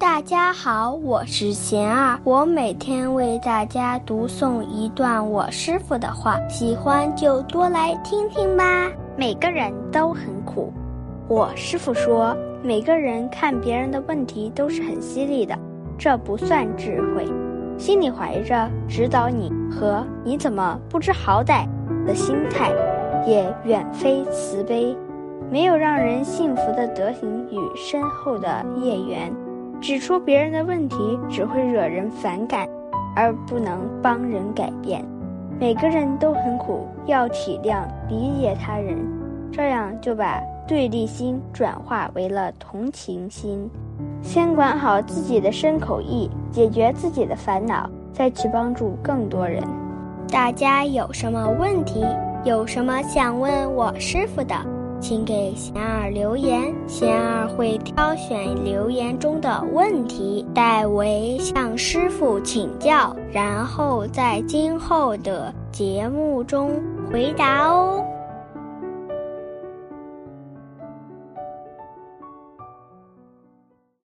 大家好，我是贤儿，我每天为大家读诵一段我师傅的话，喜欢就多来听听吧。每个人都很苦，我师傅说，每个人看别人的问题都是很犀利的，这不算智慧，心里怀着指导你和你怎么不知好歹的心态，也远非慈悲。没有让人幸福的德行与深厚的业缘，指出别人的问题只会惹人反感，而不能帮人改变。每个人都很苦，要体谅理解他人，这样就把对立心转化为了同情心。先管好自己的身口意，解决自己的烦恼，再去帮助更多人。大家有什么问题？有什么想问我师傅的？请给贤儿留言，贤儿会挑选留言中的问题，代为向师傅请教，然后在今后的节目中回答哦。